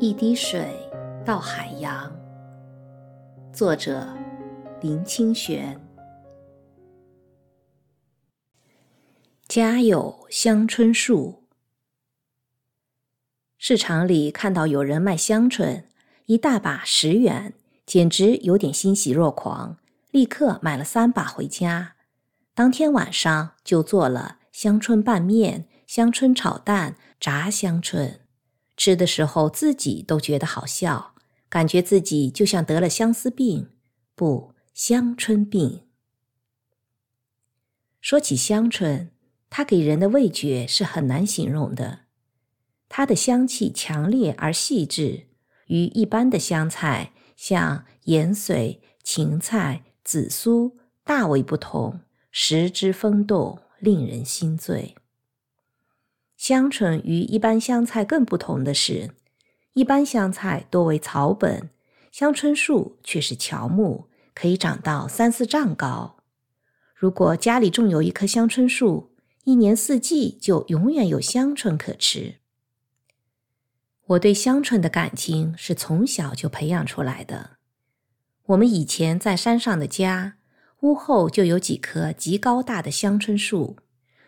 一滴水到海洋。作者：林清玄。家有香椿树，市场里看到有人卖香椿，一大把十元，简直有点欣喜若狂，立刻买了三把回家。当天晚上就做了香椿拌面、香椿炒蛋、炸香椿。吃的时候自己都觉得好笑，感觉自己就像得了相思病，不，香椿病。说起香椿，它给人的味觉是很难形容的。它的香气强烈而细致，与一般的香菜，像盐水、芹菜、紫苏大为不同，食之风动，令人心醉。香椿与一般香菜更不同的是，一般香菜多为草本，香椿树却是乔木，可以长到三四丈高。如果家里种有一棵香椿树，一年四季就永远有香椿可吃。我对香椿的感情是从小就培养出来的。我们以前在山上的家，屋后就有几棵极高大的香椿树，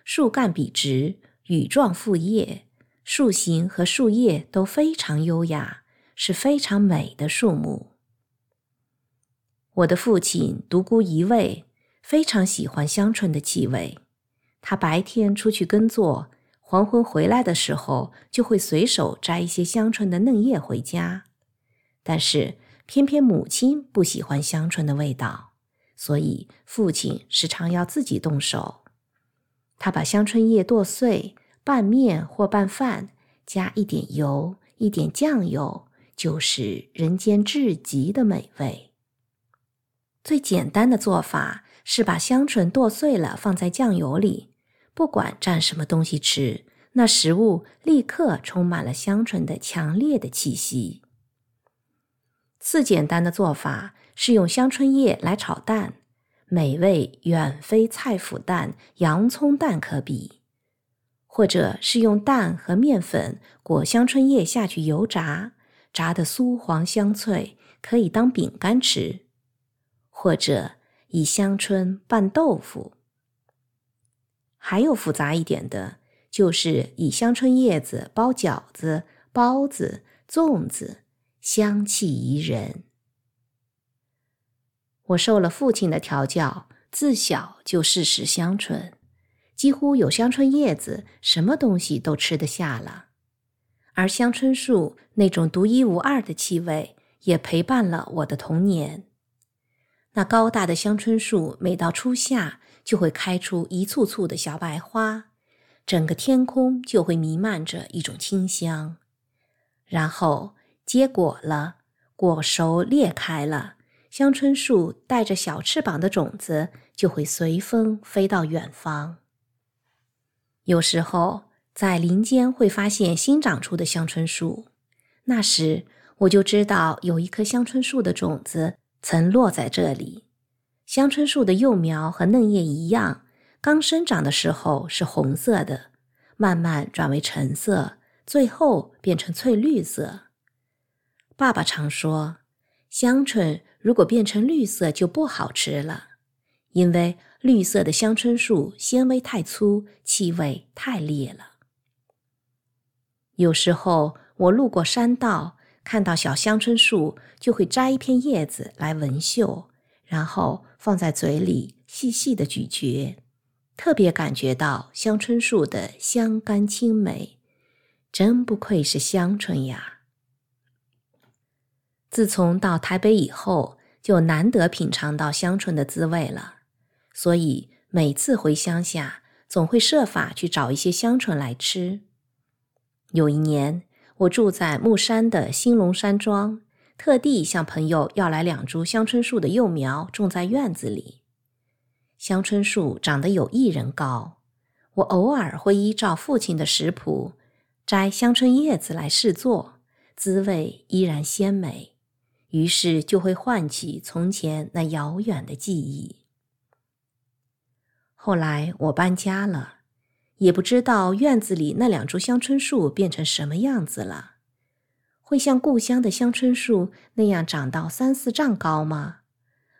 树干笔直。羽状复叶，树形和树叶都非常优雅，是非常美的树木。我的父亲独孤一味非常喜欢香椿的气味，他白天出去耕作，黄昏回来的时候就会随手摘一些香椿的嫩叶回家。但是偏偏母亲不喜欢香椿的味道，所以父亲时常要自己动手。他把香椿叶剁碎，拌面或拌饭，加一点油、一点酱油，就是人间至极的美味。最简单的做法是把香椿剁碎了放在酱油里，不管蘸什么东西吃，那食物立刻充满了香椿的强烈的气息。次简单的做法是用香椿叶来炒蛋。美味远非菜脯蛋、洋葱蛋可比，或者是用蛋和面粉裹香椿叶下去油炸，炸得酥黄香脆，可以当饼干吃；或者以香椿拌豆腐。还有复杂一点的，就是以香椿叶子包饺子、包子、粽子，香气宜人。我受了父亲的调教，自小就嗜食香椿，几乎有香椿叶子，什么东西都吃得下了。而香椿树那种独一无二的气味，也陪伴了我的童年。那高大的香椿树，每到初夏就会开出一簇簇的小白花，整个天空就会弥漫着一种清香。然后结果了，果熟裂开了。香椿树带着小翅膀的种子就会随风飞到远方。有时候在林间会发现新长出的香椿树，那时我就知道有一棵香椿树的种子曾落在这里。香椿树的幼苗和嫩叶一样，刚生长的时候是红色的，慢慢转为橙色，最后变成翠绿色。爸爸常说，香椿。如果变成绿色就不好吃了，因为绿色的香椿树纤维太粗，气味太烈了。有时候我路过山道，看到小香椿树，就会摘一片叶子来闻嗅，然后放在嘴里细细的咀嚼，特别感觉到香椿树的香甘清美，真不愧是香椿呀。自从到台北以后，就难得品尝到香椿的滋味了，所以每次回乡下，总会设法去找一些香椿来吃。有一年，我住在木山的兴隆山庄，特地向朋友要来两株香椿树的幼苗，种在院子里。香椿树长得有一人高，我偶尔会依照父亲的食谱，摘香椿叶子来试做，滋味依然鲜美。于是就会唤起从前那遥远的记忆。后来我搬家了，也不知道院子里那两株香椿树变成什么样子了。会像故乡的香椿树那样长到三四丈高吗？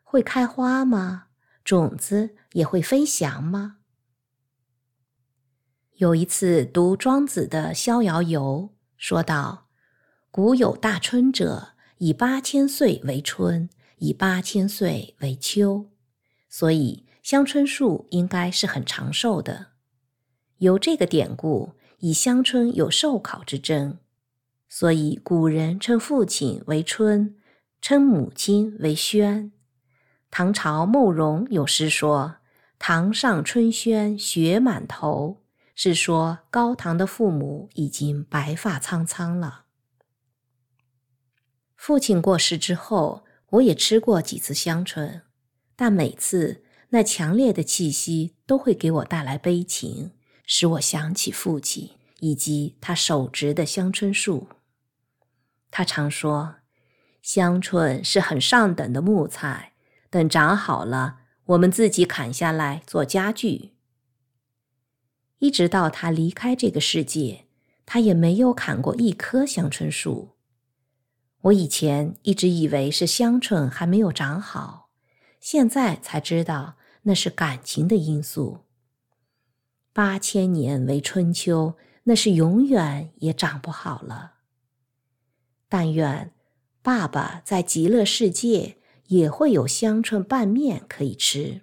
会开花吗？种子也会飞翔吗？有一次读庄子的《逍遥游》，说道：“古有大春者，以八千岁为春，以八千岁为秋。”所以香椿树应该是很长寿的。有这个典故，以香椿有寿考之争，所以古人称父亲为春，称母亲为宣。唐朝慕容有诗说：“堂上春轩雪满头。”是说高堂的父母已经白发苍苍了。父亲过世之后，我也吃过几次香椿，但每次那强烈的气息都会给我带来悲情，使我想起父亲以及他手植的香椿树。他常说，香椿是很上等的木材，等长好了，我们自己砍下来做家具。一直到他离开这个世界，他也没有砍过一棵香椿树。我以前一直以为是香椿还没有长好，现在才知道那是感情的因素。八千年为春秋，那是永远也长不好了。但愿爸爸在极乐世界也会有香椿拌面可以吃。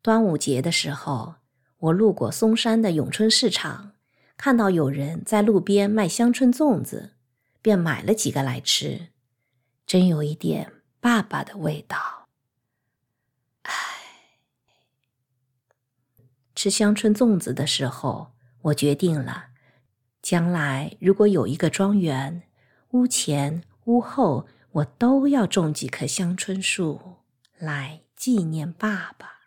端午节的时候，我路过嵩山的永春市场，看到有人在路边卖香椿粽子，便买了几个来吃，真有一点爸爸的味道。唉，吃香椿粽子的时候，我决定了，将来如果有一个庄园，屋前屋后我都要种几棵香椿树，来纪念爸爸。